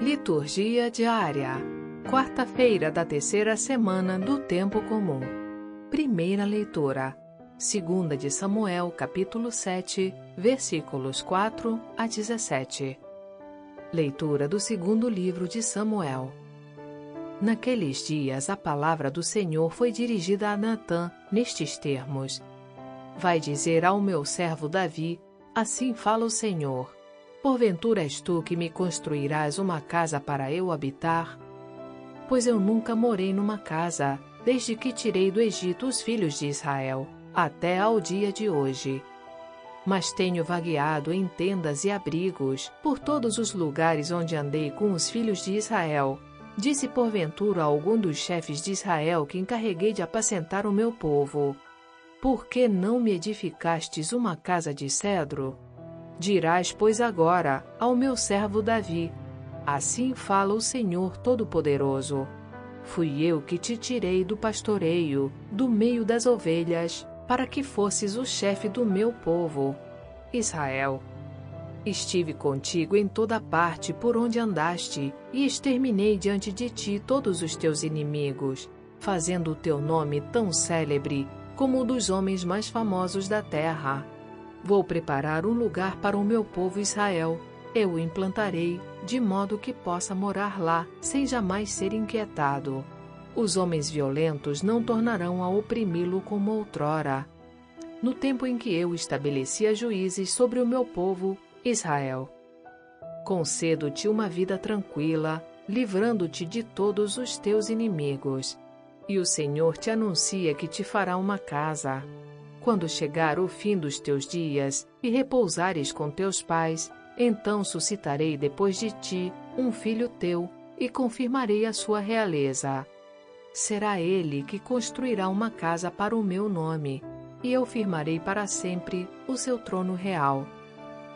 Liturgia diária. Quarta-feira da terceira semana do tempo comum. Primeira leitura. Segunda de Samuel, capítulo 7, versículos 4 a 17. Leitura do segundo livro de Samuel. Naqueles dias a palavra do Senhor foi dirigida a Natã nestes termos: Vai dizer ao meu servo Davi: Assim fala o Senhor Porventura és tu que me construirás uma casa para eu habitar? Pois eu nunca morei numa casa, desde que tirei do Egito os filhos de Israel, até ao dia de hoje. Mas tenho vagueado em tendas e abrigos por todos os lugares onde andei com os filhos de Israel. Disse porventura a algum dos chefes de Israel que encarreguei de apacentar o meu povo: Por que não me edificastes uma casa de cedro? Dirás, pois, agora ao meu servo Davi: Assim fala o Senhor Todo-Poderoso. Fui eu que te tirei do pastoreio, do meio das ovelhas, para que fosses o chefe do meu povo, Israel. Estive contigo em toda parte por onde andaste, e exterminei diante de ti todos os teus inimigos, fazendo o teu nome tão célebre como o dos homens mais famosos da terra. Vou preparar um lugar para o meu povo Israel. Eu o implantarei, de modo que possa morar lá, sem jamais ser inquietado. Os homens violentos não tornarão a oprimi-lo como outrora. No tempo em que eu estabelecia juízes sobre o meu povo, Israel. Concedo-te uma vida tranquila, livrando-te de todos os teus inimigos. E o Senhor te anuncia que te fará uma casa. Quando chegar o fim dos teus dias e repousares com teus pais, então suscitarei depois de ti um filho teu e confirmarei a sua realeza. Será ele que construirá uma casa para o meu nome, e eu firmarei para sempre o seu trono real.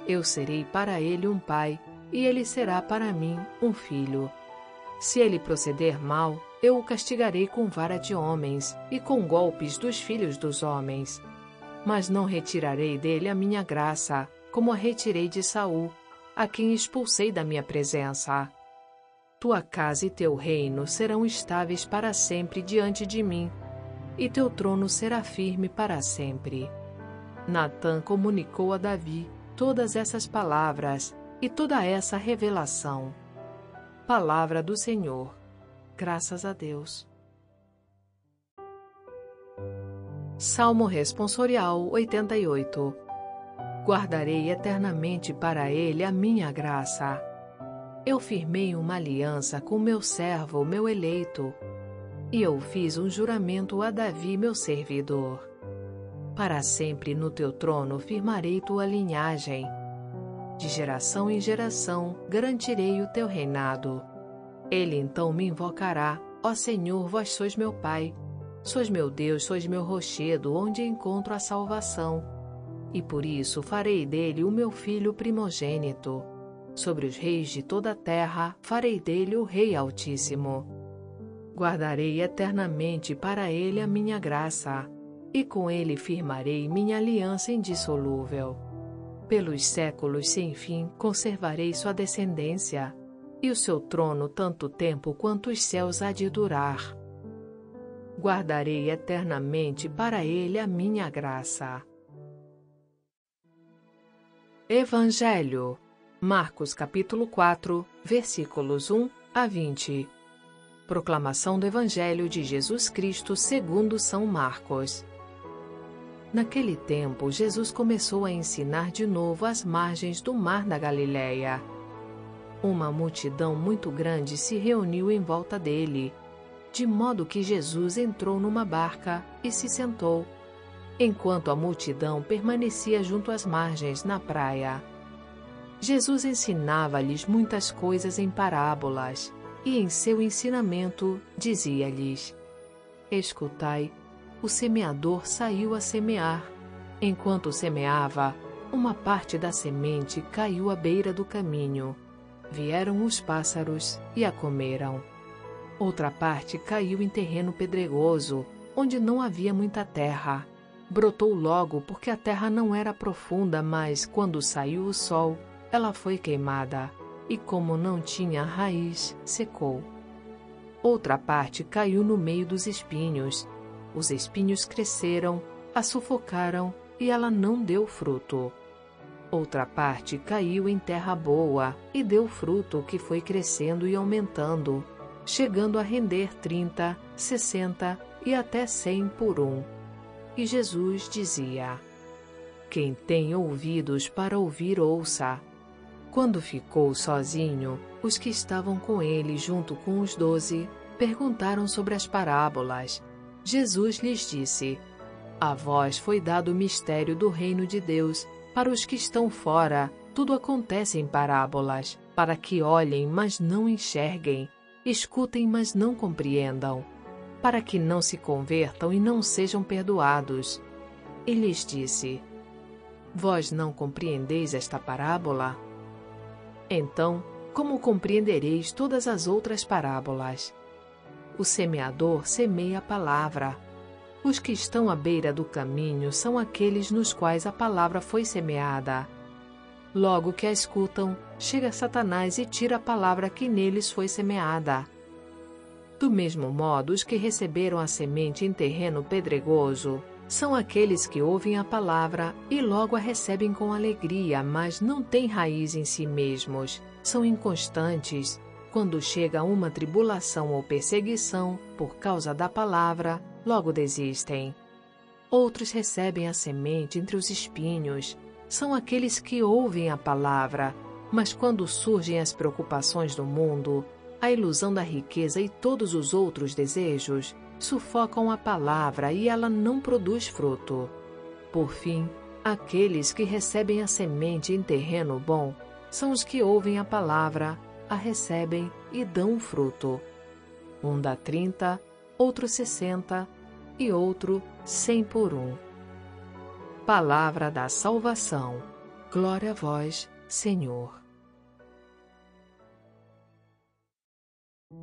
Eu serei para ele um pai, e ele será para mim um filho. Se ele proceder mal, eu o castigarei com vara de homens e com golpes dos filhos dos homens mas não retirarei dele a minha graça, como a retirei de Saul, a quem expulsei da minha presença. Tua casa e teu reino serão estáveis para sempre diante de mim, e teu trono será firme para sempre. Natã comunicou a Davi todas essas palavras e toda essa revelação. Palavra do Senhor. Graças a Deus. Salmo Responsorial 88 Guardarei eternamente para ele a minha graça. Eu firmei uma aliança com meu servo, meu eleito, e eu fiz um juramento a Davi, meu servidor. Para sempre no teu trono firmarei tua linhagem. De geração em geração garantirei o teu reinado. Ele então me invocará, ó Senhor, vós sois meu Pai Sois meu Deus, sois meu rochedo, onde encontro a salvação. E por isso farei dele o meu filho primogênito. Sobre os reis de toda a terra farei dele o Rei Altíssimo. Guardarei eternamente para ele a minha graça, e com ele firmarei minha aliança indissolúvel. Pelos séculos sem fim conservarei sua descendência, e o seu trono tanto tempo quanto os céus há de durar guardarei eternamente para ele a minha graça. Evangelho, Marcos capítulo 4, versículos 1 a 20. Proclamação do Evangelho de Jesus Cristo segundo São Marcos. Naquele tempo, Jesus começou a ensinar de novo às margens do mar da Galiléia. Uma multidão muito grande se reuniu em volta dele de modo que Jesus entrou numa barca e se sentou, enquanto a multidão permanecia junto às margens na praia. Jesus ensinava-lhes muitas coisas em parábolas, e em seu ensinamento dizia-lhes: Escutai, o semeador saiu a semear. Enquanto semeava, uma parte da semente caiu à beira do caminho. Vieram os pássaros e a comeram. Outra parte caiu em terreno pedregoso, onde não havia muita terra. Brotou logo porque a terra não era profunda, mas quando saiu o sol, ela foi queimada, e, como não tinha raiz, secou. Outra parte caiu no meio dos espinhos. Os espinhos cresceram, a sufocaram e ela não deu fruto. Outra parte caiu em terra boa e deu fruto que foi crescendo e aumentando, chegando a render trinta, sessenta e até cem por um. E Jesus dizia: Quem tem ouvidos para ouvir, ouça. Quando ficou sozinho, os que estavam com ele, junto com os doze, perguntaram sobre as parábolas. Jesus lhes disse: A vós foi dado o mistério do reino de Deus. Para os que estão fora, tudo acontece em parábolas, para que olhem, mas não enxerguem, escutem, mas não compreendam, para que não se convertam e não sejam perdoados. E lhes disse: Vós não compreendeis esta parábola? Então, como compreendereis todas as outras parábolas? O semeador semeia a palavra. Os que estão à beira do caminho são aqueles nos quais a palavra foi semeada. Logo que a escutam, chega Satanás e tira a palavra que neles foi semeada. Do mesmo modo, os que receberam a semente em terreno pedregoso são aqueles que ouvem a palavra e logo a recebem com alegria, mas não têm raiz em si mesmos, são inconstantes. Quando chega uma tribulação ou perseguição por causa da palavra, logo desistem. Outros recebem a semente entre os espinhos, são aqueles que ouvem a palavra, mas quando surgem as preocupações do mundo, a ilusão da riqueza e todos os outros desejos, sufocam a palavra e ela não produz fruto. Por fim, aqueles que recebem a semente em terreno bom são os que ouvem a palavra, a recebem e dão fruto. Um dá trinta, outro sessenta e outro cem por um. Palavra da salvação. Glória a vós, Senhor.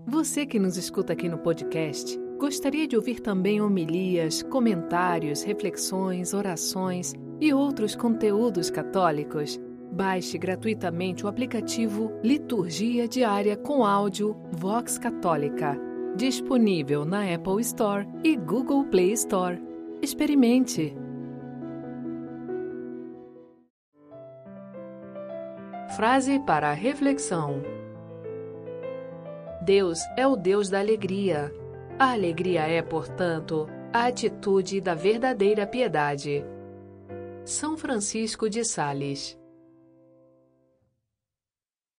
Você que nos escuta aqui no podcast, Gostaria de ouvir também homilias, comentários, reflexões, orações e outros conteúdos católicos? Baixe gratuitamente o aplicativo Liturgia Diária com áudio Vox Católica, disponível na Apple Store e Google Play Store. Experimente! Frase para a reflexão: Deus é o Deus da alegria. A alegria é, portanto, a atitude da verdadeira piedade. São Francisco de Sales